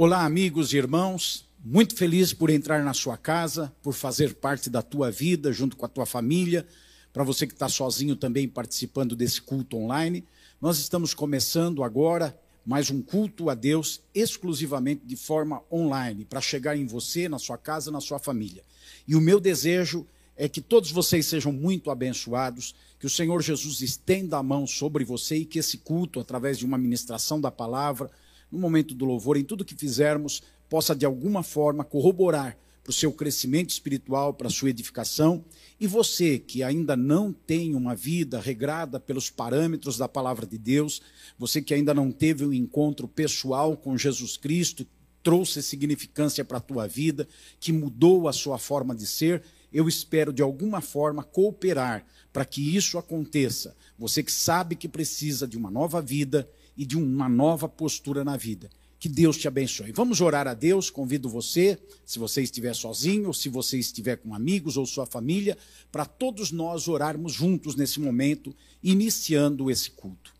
Olá, amigos e irmãos. Muito feliz por entrar na sua casa, por fazer parte da tua vida junto com a tua família. Para você que está sozinho também participando desse culto online, nós estamos começando agora mais um culto a Deus exclusivamente de forma online, para chegar em você, na sua casa, na sua família. E o meu desejo é que todos vocês sejam muito abençoados, que o Senhor Jesus estenda a mão sobre você e que esse culto, através de uma ministração da palavra, no momento do louvor, em tudo que fizermos, possa de alguma forma corroborar para o seu crescimento espiritual, para a sua edificação. E você que ainda não tem uma vida regrada pelos parâmetros da palavra de Deus, você que ainda não teve um encontro pessoal com Jesus Cristo, trouxe significância para a tua vida, que mudou a sua forma de ser, eu espero de alguma forma cooperar para que isso aconteça. Você que sabe que precisa de uma nova vida e de uma nova postura na vida. Que Deus te abençoe. Vamos orar a Deus. Convido você, se você estiver sozinho, ou se você estiver com amigos ou sua família, para todos nós orarmos juntos nesse momento, iniciando esse culto.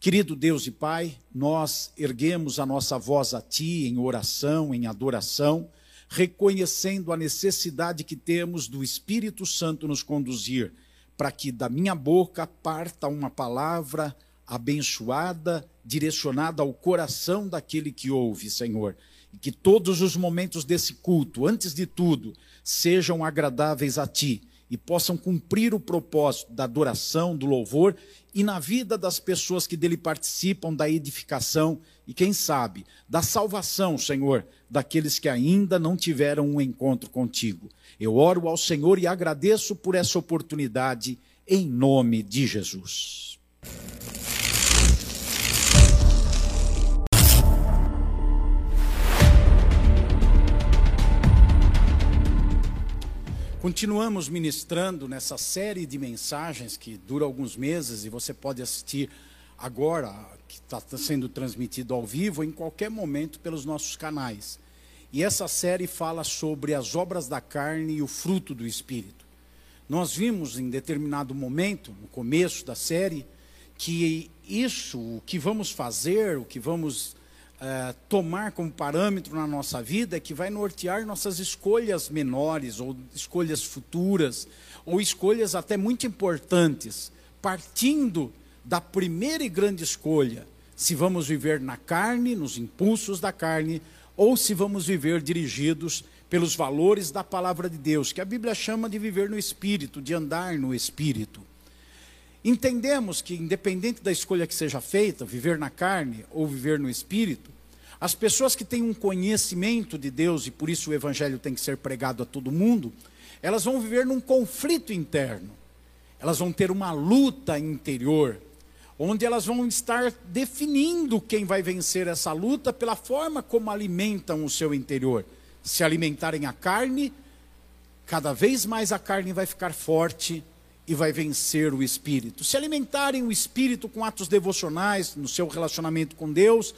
Querido Deus e Pai, nós erguemos a nossa voz a Ti em oração, em adoração, reconhecendo a necessidade que temos do Espírito Santo nos conduzir, para que da minha boca parta uma palavra abençoada, direcionada ao coração daquele que ouve, Senhor. E que todos os momentos desse culto, antes de tudo, sejam agradáveis a Ti e possam cumprir o propósito da adoração, do louvor e na vida das pessoas que dele participam, da edificação e, quem sabe, da salvação, Senhor, daqueles que ainda não tiveram um encontro contigo. Eu oro ao Senhor e agradeço por essa oportunidade, em nome de Jesus. Continuamos ministrando nessa série de mensagens que dura alguns meses e você pode assistir agora, que está sendo transmitido ao vivo, em qualquer momento pelos nossos canais. E essa série fala sobre as obras da carne e o fruto do Espírito. Nós vimos em determinado momento, no começo da série, que isso, o que vamos fazer, o que vamos é, tomar como parâmetro na nossa vida é que vai nortear nossas escolhas menores, ou escolhas futuras, ou escolhas até muito importantes, partindo da primeira e grande escolha: se vamos viver na carne, nos impulsos da carne, ou se vamos viver dirigidos pelos valores da palavra de Deus, que a Bíblia chama de viver no espírito, de andar no espírito. Entendemos que, independente da escolha que seja feita, viver na carne ou viver no espírito, as pessoas que têm um conhecimento de Deus, e por isso o evangelho tem que ser pregado a todo mundo, elas vão viver num conflito interno, elas vão ter uma luta interior, onde elas vão estar definindo quem vai vencer essa luta pela forma como alimentam o seu interior. Se alimentarem a carne, cada vez mais a carne vai ficar forte e vai vencer o espírito. Se alimentarem o espírito com atos devocionais no seu relacionamento com Deus,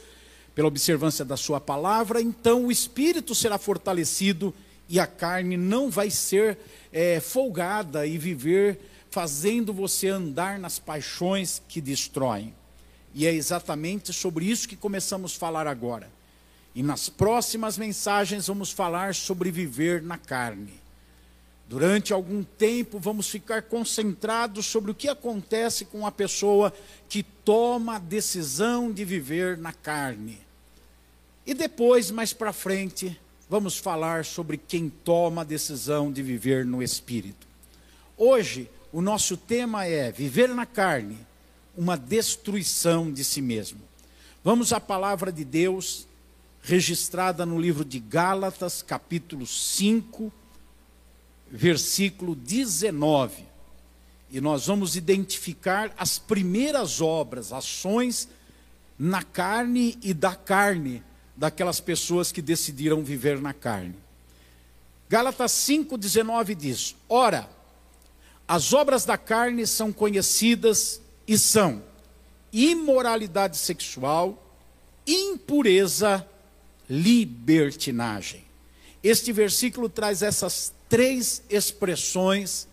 pela observância da sua palavra, então o espírito será fortalecido e a carne não vai ser é, folgada e viver fazendo você andar nas paixões que destroem. E é exatamente sobre isso que começamos a falar agora. E nas próximas mensagens vamos falar sobre viver na carne. Durante algum tempo vamos ficar concentrados sobre o que acontece com a pessoa que toma a decisão de viver na carne. E depois, mais para frente, vamos falar sobre quem toma a decisão de viver no espírito. Hoje, o nosso tema é viver na carne, uma destruição de si mesmo. Vamos à palavra de Deus registrada no livro de Gálatas, capítulo 5, versículo 19. E nós vamos identificar as primeiras obras, ações na carne e da carne daquelas pessoas que decidiram viver na carne. Gálatas 5,19 diz: Ora, as obras da carne são conhecidas e são imoralidade sexual, impureza, libertinagem. Este versículo traz essas três expressões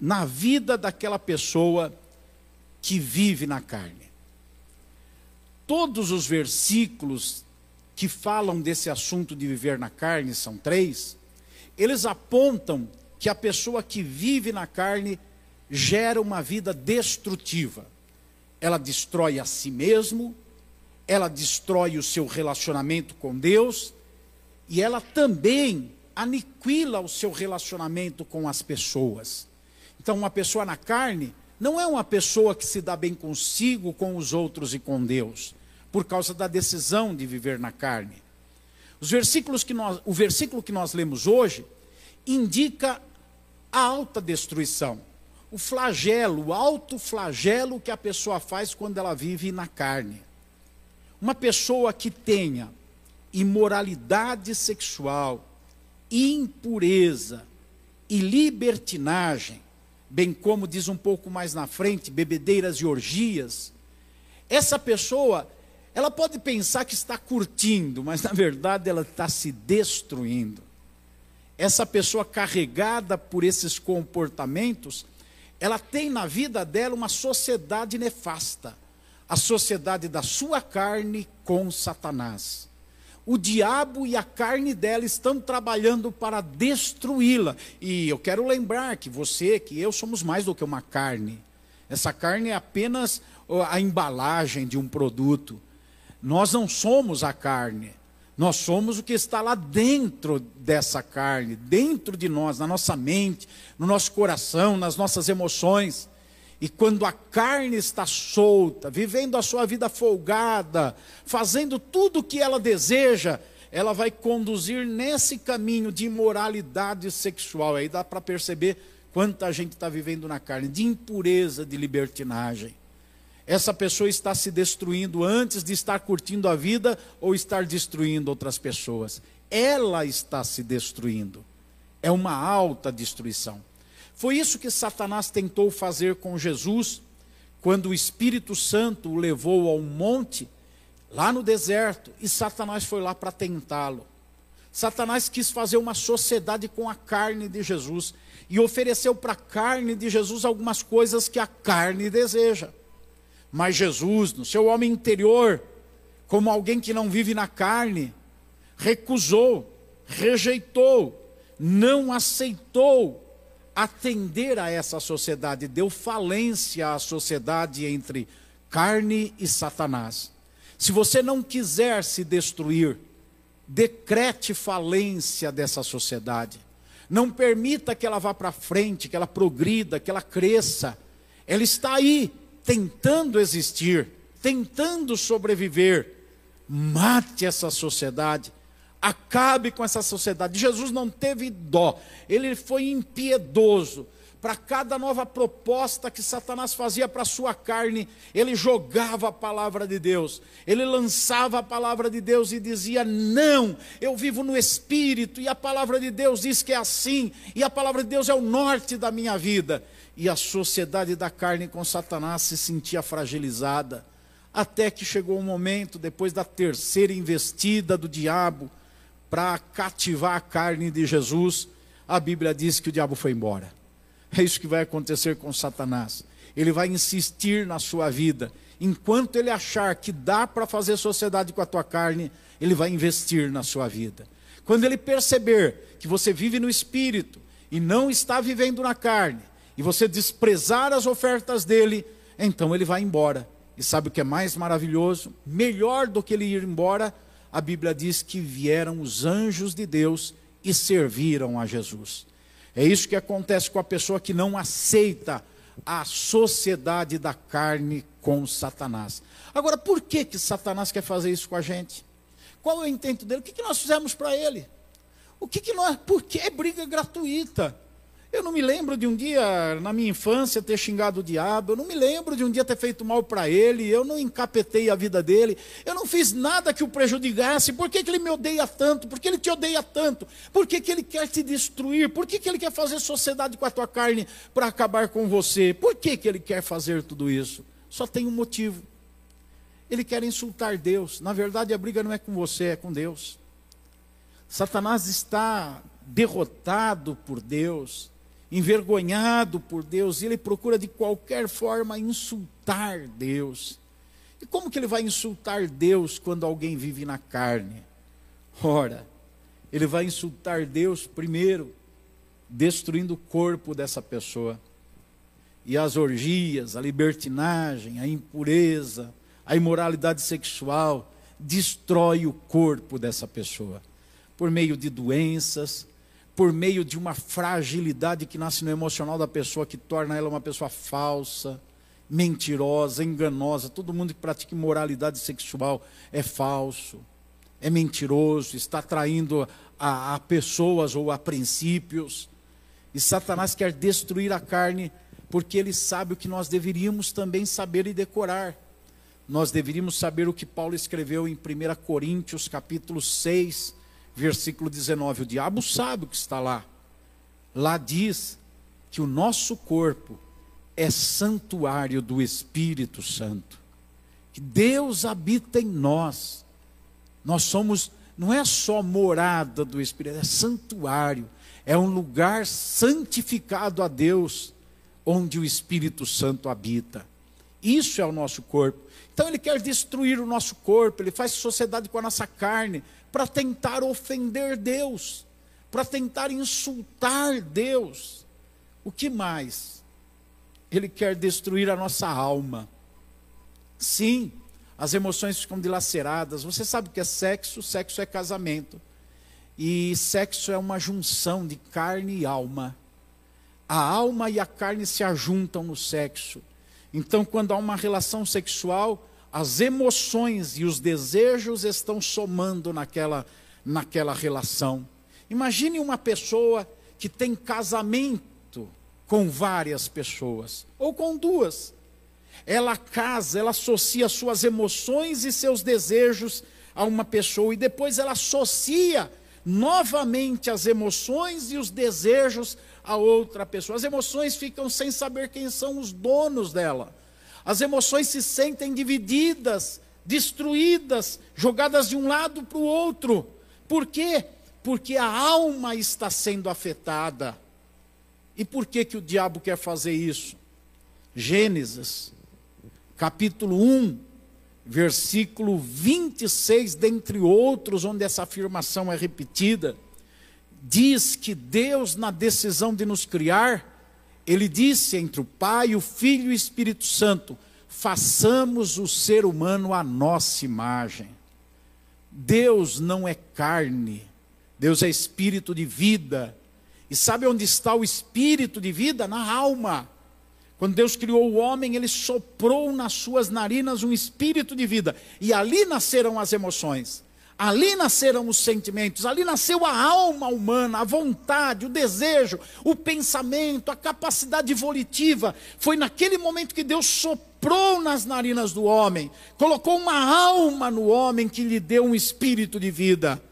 na vida daquela pessoa que vive na carne. Todos os versículos que falam desse assunto de viver na carne, são três, eles apontam que a pessoa que vive na carne gera uma vida destrutiva. Ela destrói a si mesmo, ela destrói o seu relacionamento com Deus e ela também aniquila o seu relacionamento com as pessoas. Então, uma pessoa na carne não é uma pessoa que se dá bem consigo, com os outros e com Deus, por causa da decisão de viver na carne. Os versículos que nós, o versículo que nós lemos hoje indica a alta destruição, o flagelo, o alto flagelo que a pessoa faz quando ela vive na carne. Uma pessoa que tenha imoralidade sexual, impureza e libertinagem, bem como diz um pouco mais na frente, bebedeiras e orgias, essa pessoa, ela pode pensar que está curtindo, mas na verdade ela está se destruindo. Essa pessoa carregada por esses comportamentos, ela tem na vida dela uma sociedade nefasta, a sociedade da sua carne com Satanás o diabo e a carne dela estão trabalhando para destruí-la. E eu quero lembrar que você, que eu somos mais do que uma carne. Essa carne é apenas a embalagem de um produto. Nós não somos a carne. Nós somos o que está lá dentro dessa carne, dentro de nós, na nossa mente, no nosso coração, nas nossas emoções. E quando a carne está solta, vivendo a sua vida folgada, fazendo tudo o que ela deseja, ela vai conduzir nesse caminho de imoralidade sexual. Aí dá para perceber quanta gente está vivendo na carne, de impureza, de libertinagem. Essa pessoa está se destruindo antes de estar curtindo a vida ou estar destruindo outras pessoas. Ela está se destruindo. É uma alta destruição. Foi isso que Satanás tentou fazer com Jesus, quando o Espírito Santo o levou ao monte, lá no deserto, e Satanás foi lá para tentá-lo. Satanás quis fazer uma sociedade com a carne de Jesus e ofereceu para a carne de Jesus algumas coisas que a carne deseja. Mas Jesus, no seu homem interior, como alguém que não vive na carne, recusou, rejeitou, não aceitou atender a essa sociedade, deu falência à sociedade entre carne e Satanás. Se você não quiser se destruir, decrete falência dessa sociedade. Não permita que ela vá para frente, que ela progrida, que ela cresça. Ela está aí, tentando existir, tentando sobreviver. Mate essa sociedade, Acabe com essa sociedade. Jesus não teve dó, ele foi impiedoso. Para cada nova proposta que Satanás fazia para a sua carne, ele jogava a palavra de Deus, ele lançava a palavra de Deus e dizia: Não, eu vivo no Espírito, e a palavra de Deus diz que é assim, e a palavra de Deus é o norte da minha vida. E a sociedade da carne com Satanás se sentia fragilizada, até que chegou o um momento, depois da terceira investida do diabo, para cativar a carne de Jesus, a Bíblia diz que o diabo foi embora. É isso que vai acontecer com Satanás. Ele vai insistir na sua vida. Enquanto ele achar que dá para fazer sociedade com a tua carne, ele vai investir na sua vida. Quando ele perceber que você vive no espírito e não está vivendo na carne, e você desprezar as ofertas dele, então ele vai embora. E sabe o que é mais maravilhoso? Melhor do que ele ir embora, a Bíblia diz que vieram os anjos de Deus e serviram a Jesus. É isso que acontece com a pessoa que não aceita a sociedade da carne com Satanás. Agora, por que, que Satanás quer fazer isso com a gente? Qual é o intento dele? O que, que nós fizemos para ele? O que, que nós. Por que é briga gratuita? Eu não me lembro de um dia, na minha infância, ter xingado o diabo. Eu não me lembro de um dia ter feito mal para ele. Eu não encapetei a vida dele. Eu não fiz nada que o prejudicasse. Por que, que ele me odeia tanto? Por que ele te odeia tanto? Por que, que ele quer te destruir? Por que, que ele quer fazer sociedade com a tua carne para acabar com você? Por que, que ele quer fazer tudo isso? Só tem um motivo. Ele quer insultar Deus. Na verdade, a briga não é com você, é com Deus. Satanás está derrotado por Deus envergonhado por Deus, e ele procura de qualquer forma insultar Deus. E como que ele vai insultar Deus quando alguém vive na carne? Ora, ele vai insultar Deus primeiro, destruindo o corpo dessa pessoa. E as orgias, a libertinagem, a impureza, a imoralidade sexual, destrói o corpo dessa pessoa. Por meio de doenças, por meio de uma fragilidade que nasce no emocional da pessoa, que torna ela uma pessoa falsa, mentirosa, enganosa. Todo mundo que pratica imoralidade sexual é falso, é mentiroso, está traindo a, a pessoas ou a princípios. E Satanás quer destruir a carne porque ele sabe o que nós deveríamos também saber e decorar. Nós deveríamos saber o que Paulo escreveu em 1 Coríntios, capítulo 6, versículo 19. O diabo sabe o que está lá. Lá diz que o nosso corpo é santuário do Espírito Santo. Que Deus habita em nós. Nós somos, não é só morada do Espírito, é santuário. É um lugar santificado a Deus, onde o Espírito Santo habita. Isso é o nosso corpo. Então ele quer destruir o nosso corpo, ele faz sociedade com a nossa carne, para tentar ofender Deus, para tentar insultar Deus. O que mais? ele quer destruir a nossa alma. Sim, as emoções ficam dilaceradas. Você sabe o que é sexo? Sexo é casamento. E sexo é uma junção de carne e alma. A alma e a carne se ajuntam no sexo. Então, quando há uma relação sexual, as emoções e os desejos estão somando naquela, naquela relação. Imagine uma pessoa que tem casamento com várias pessoas, ou com duas. Ela casa, ela associa suas emoções e seus desejos a uma pessoa, e depois ela associa novamente as emoções e os desejos a outra pessoa. As emoções ficam sem saber quem são os donos dela. As emoções se sentem divididas, destruídas, jogadas de um lado para o outro. Por quê? Porque a alma está sendo afetada. E por que, que o diabo quer fazer isso? Gênesis, capítulo 1, versículo 26, dentre outros, onde essa afirmação é repetida, diz que Deus, na decisão de nos criar, ele disse entre o Pai, o Filho e o Espírito Santo: façamos o ser humano à nossa imagem. Deus não é carne, Deus é espírito de vida, e sabe onde está o espírito de vida? Na alma. Quando Deus criou o homem, ele soprou nas suas narinas um espírito de vida. E ali nasceram as emoções. Ali nasceram os sentimentos, ali nasceu a alma humana, a vontade, o desejo, o pensamento, a capacidade volitiva. Foi naquele momento que Deus soprou nas narinas do homem, colocou uma alma no homem que lhe deu um espírito de vida.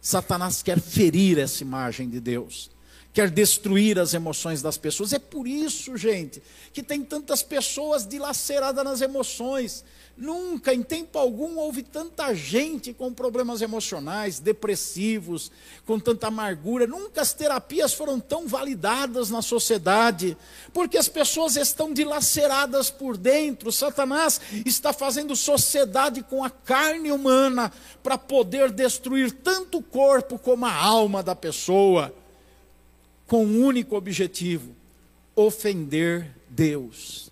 Satanás quer ferir essa imagem de Deus quer destruir as emoções das pessoas. É por isso, gente, que tem tantas pessoas dilaceradas nas emoções. Nunca, em tempo algum, houve tanta gente com problemas emocionais, depressivos, com tanta amargura. Nunca as terapias foram tão validadas na sociedade, porque as pessoas estão dilaceradas por dentro. Satanás está fazendo sociedade com a carne humana para poder destruir tanto o corpo como a alma da pessoa com um único objetivo: ofender Deus,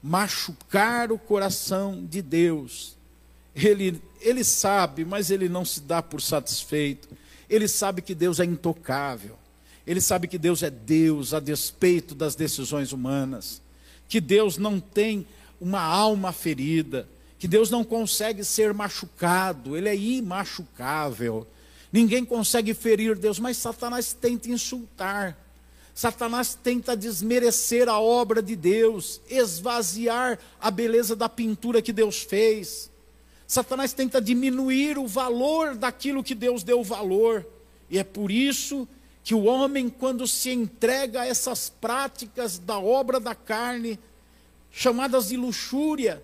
machucar o coração de Deus. Ele, ele sabe, mas ele não se dá por satisfeito. Ele sabe que Deus é intocável. Ele sabe que Deus é Deus a despeito das decisões humanas. Que Deus não tem uma alma ferida. Que Deus não consegue ser machucado. Ele é imachucável. Ninguém consegue ferir Deus, mas Satanás tenta insultar. Satanás tenta desmerecer a obra de Deus, esvaziar a beleza da pintura que Deus fez. Satanás tenta diminuir o valor daquilo que Deus deu valor. E é por isso que o homem, quando se entrega a essas práticas da obra da carne, chamadas de luxúria,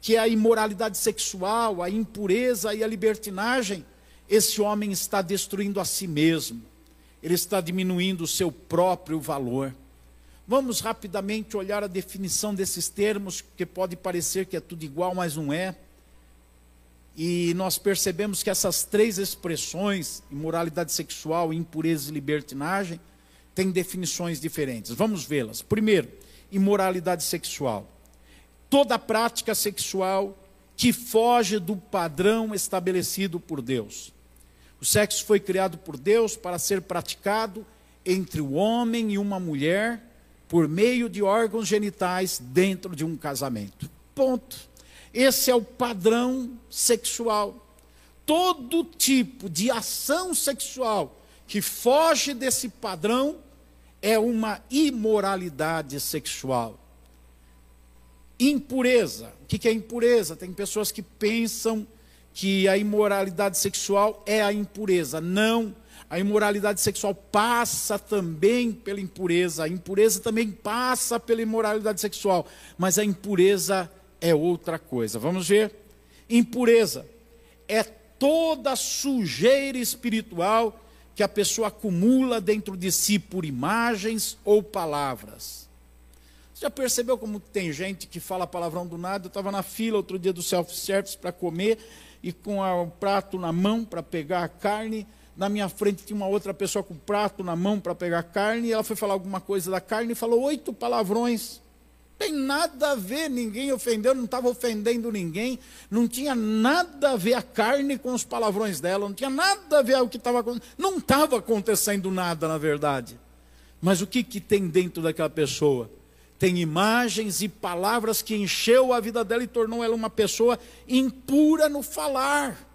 que é a imoralidade sexual, a impureza e a libertinagem, esse homem está destruindo a si mesmo, ele está diminuindo o seu próprio valor. Vamos rapidamente olhar a definição desses termos, que pode parecer que é tudo igual, mas não é. E nós percebemos que essas três expressões, imoralidade sexual, impureza e libertinagem, têm definições diferentes. Vamos vê-las. Primeiro, imoralidade sexual. Toda prática sexual que foge do padrão estabelecido por Deus. O sexo foi criado por Deus para ser praticado entre o homem e uma mulher por meio de órgãos genitais dentro de um casamento. Ponto. Esse é o padrão sexual. Todo tipo de ação sexual que foge desse padrão é uma imoralidade sexual. Impureza. O que é impureza? Tem pessoas que pensam que a imoralidade sexual é a impureza. Não. A imoralidade sexual passa também pela impureza. A impureza também passa pela imoralidade sexual. Mas a impureza é outra coisa. Vamos ver? Impureza é toda sujeira espiritual que a pessoa acumula dentro de si por imagens ou palavras. Você já percebeu como tem gente que fala palavrão do nada? Eu estava na fila outro dia do self-service para comer e com o prato na mão para pegar a carne. Na minha frente tinha uma outra pessoa com o prato na mão para pegar a carne. E ela foi falar alguma coisa da carne e falou oito palavrões. Tem nada a ver, ninguém ofendeu, não estava ofendendo ninguém, não tinha nada a ver a carne com os palavrões dela, não tinha nada a ver o que estava acontecendo, não estava acontecendo nada, na verdade. Mas o que, que tem dentro daquela pessoa? Tem imagens e palavras que encheu a vida dela e tornou ela uma pessoa impura no falar.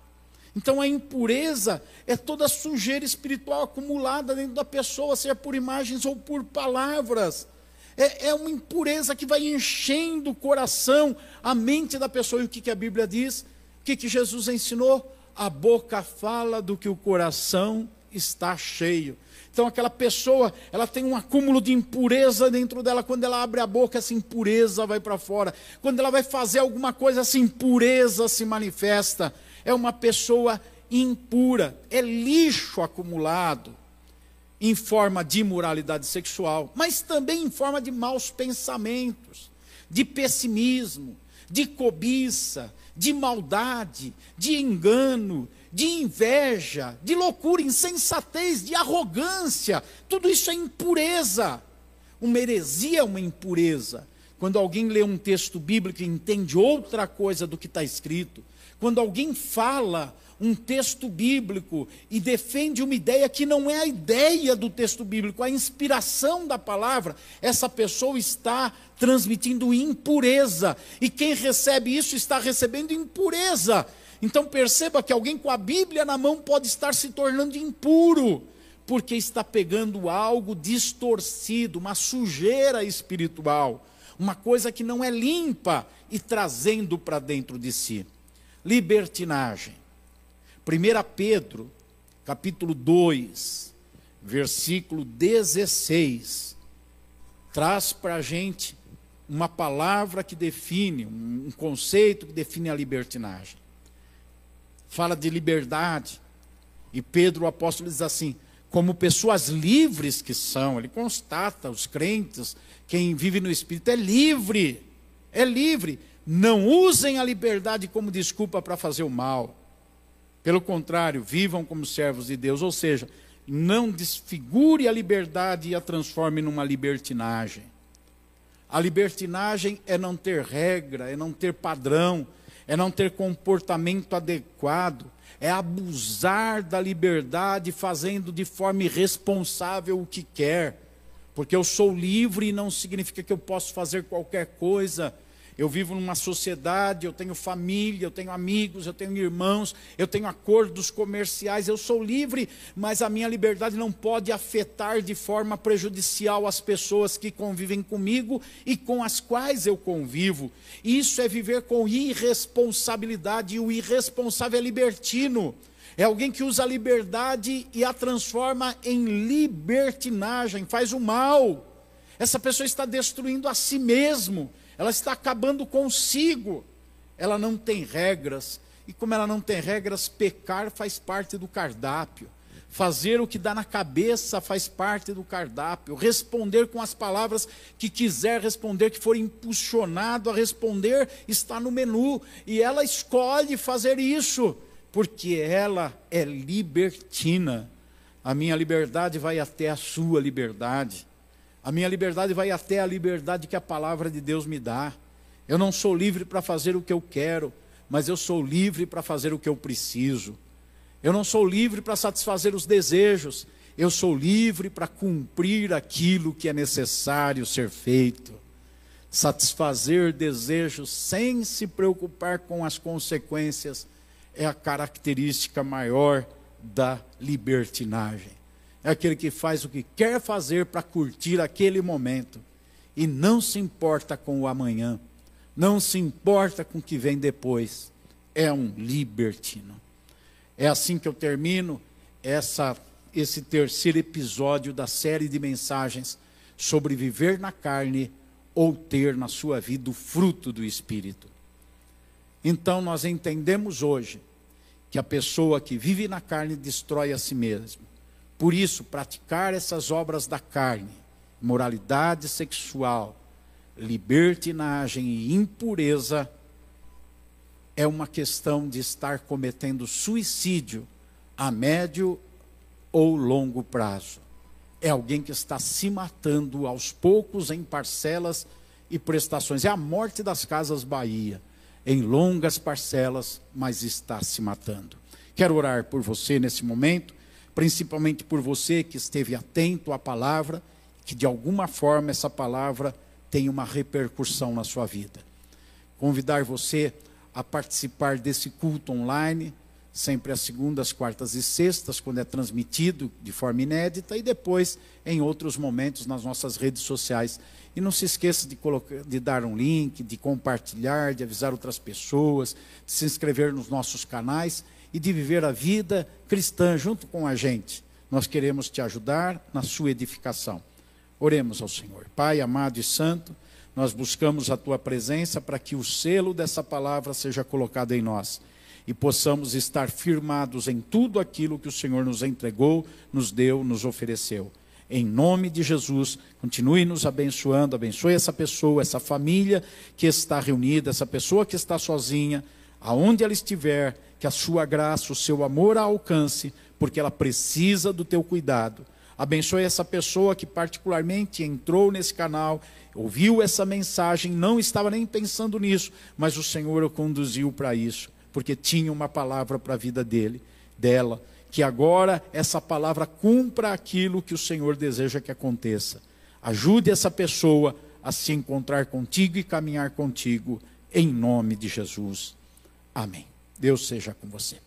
Então a impureza é toda sujeira espiritual acumulada dentro da pessoa, seja por imagens ou por palavras. É, é uma impureza que vai enchendo o coração, a mente da pessoa. E o que, que a Bíblia diz? O que, que Jesus ensinou? A boca fala do que o coração está cheio. Então aquela pessoa, ela tem um acúmulo de impureza dentro dela. Quando ela abre a boca, essa impureza vai para fora. Quando ela vai fazer alguma coisa, essa impureza se manifesta. É uma pessoa impura, é lixo acumulado em forma de imoralidade sexual, mas também em forma de maus pensamentos, de pessimismo, de cobiça, de maldade, de engano, de inveja, de loucura, insensatez, de arrogância. Tudo isso é impureza. Uma heresia é uma impureza. Quando alguém lê um texto bíblico e entende outra coisa do que está escrito, quando alguém fala um texto bíblico e defende uma ideia que não é a ideia do texto bíblico, a inspiração da palavra, essa pessoa está transmitindo impureza. E quem recebe isso está recebendo impureza. Então perceba que alguém com a Bíblia na mão pode estar se tornando impuro, porque está pegando algo distorcido, uma sujeira espiritual, uma coisa que não é limpa e trazendo para dentro de si. Libertinagem. 1 Pedro, capítulo 2, versículo 16, traz para a gente uma palavra que define, um conceito que define a libertinagem fala de liberdade. E Pedro, o apóstolo, diz assim: como pessoas livres que são, ele constata, os crentes, quem vive no Espírito é livre, é livre. Não usem a liberdade como desculpa para fazer o mal. Pelo contrário, vivam como servos de Deus, ou seja, não desfigure a liberdade e a transforme numa libertinagem. A libertinagem é não ter regra, é não ter padrão, é não ter comportamento adequado, é abusar da liberdade fazendo de forma irresponsável o que quer. Porque eu sou livre não significa que eu posso fazer qualquer coisa eu vivo numa sociedade, eu tenho família, eu tenho amigos, eu tenho irmãos, eu tenho acordos comerciais, eu sou livre, mas a minha liberdade não pode afetar de forma prejudicial as pessoas que convivem comigo e com as quais eu convivo. Isso é viver com irresponsabilidade, e o irresponsável é libertino. É alguém que usa a liberdade e a transforma em libertinagem, faz o mal. Essa pessoa está destruindo a si mesmo ela está acabando consigo. Ela não tem regras. E como ela não tem regras, pecar faz parte do cardápio, Fazer o que dá na cabeça faz parte do cardápio. Responder com as palavras que quiser responder, que for impulsionado a responder, está no menu. E ela escolhe fazer isso, porque ela é libertina. A minha liberdade vai até a sua liberdade. A minha liberdade vai até a liberdade que a palavra de Deus me dá. Eu não sou livre para fazer o que eu quero, mas eu sou livre para fazer o que eu preciso. Eu não sou livre para satisfazer os desejos, eu sou livre para cumprir aquilo que é necessário ser feito. Satisfazer desejos sem se preocupar com as consequências é a característica maior da libertinagem. É aquele que faz o que quer fazer para curtir aquele momento e não se importa com o amanhã, não se importa com o que vem depois. É um libertino. É assim que eu termino essa, esse terceiro episódio da série de mensagens sobre viver na carne ou ter na sua vida o fruto do Espírito. Então, nós entendemos hoje que a pessoa que vive na carne destrói a si mesma. Por isso, praticar essas obras da carne, moralidade sexual, libertinagem e impureza, é uma questão de estar cometendo suicídio a médio ou longo prazo. É alguém que está se matando aos poucos em parcelas e prestações. É a morte das casas Bahia, em longas parcelas, mas está se matando. Quero orar por você nesse momento, principalmente por você que esteve atento à palavra, que de alguma forma essa palavra tem uma repercussão na sua vida. Convidar você a participar desse culto online, sempre às segundas, quartas e sextas, quando é transmitido de forma inédita, e depois em outros momentos nas nossas redes sociais. E não se esqueça de, colocar, de dar um link, de compartilhar, de avisar outras pessoas, de se inscrever nos nossos canais e de viver a vida cristã junto com a gente. Nós queremos te ajudar na sua edificação. Oremos ao Senhor. Pai amado e santo, nós buscamos a tua presença para que o selo dessa palavra seja colocado em nós e possamos estar firmados em tudo aquilo que o Senhor nos entregou, nos deu, nos ofereceu. Em nome de Jesus, continue nos abençoando, abençoe essa pessoa, essa família que está reunida, essa pessoa que está sozinha, aonde ela estiver, que a sua graça, o seu amor a alcance, porque ela precisa do teu cuidado. Abençoe essa pessoa que particularmente entrou nesse canal ouviu essa mensagem, não estava nem pensando nisso, mas o Senhor o conduziu para isso, porque tinha uma palavra para a vida dele, dela, que agora essa palavra cumpra aquilo que o Senhor deseja que aconteça. Ajude essa pessoa a se encontrar contigo e caminhar contigo, em nome de Jesus. Amém. Deus seja com você.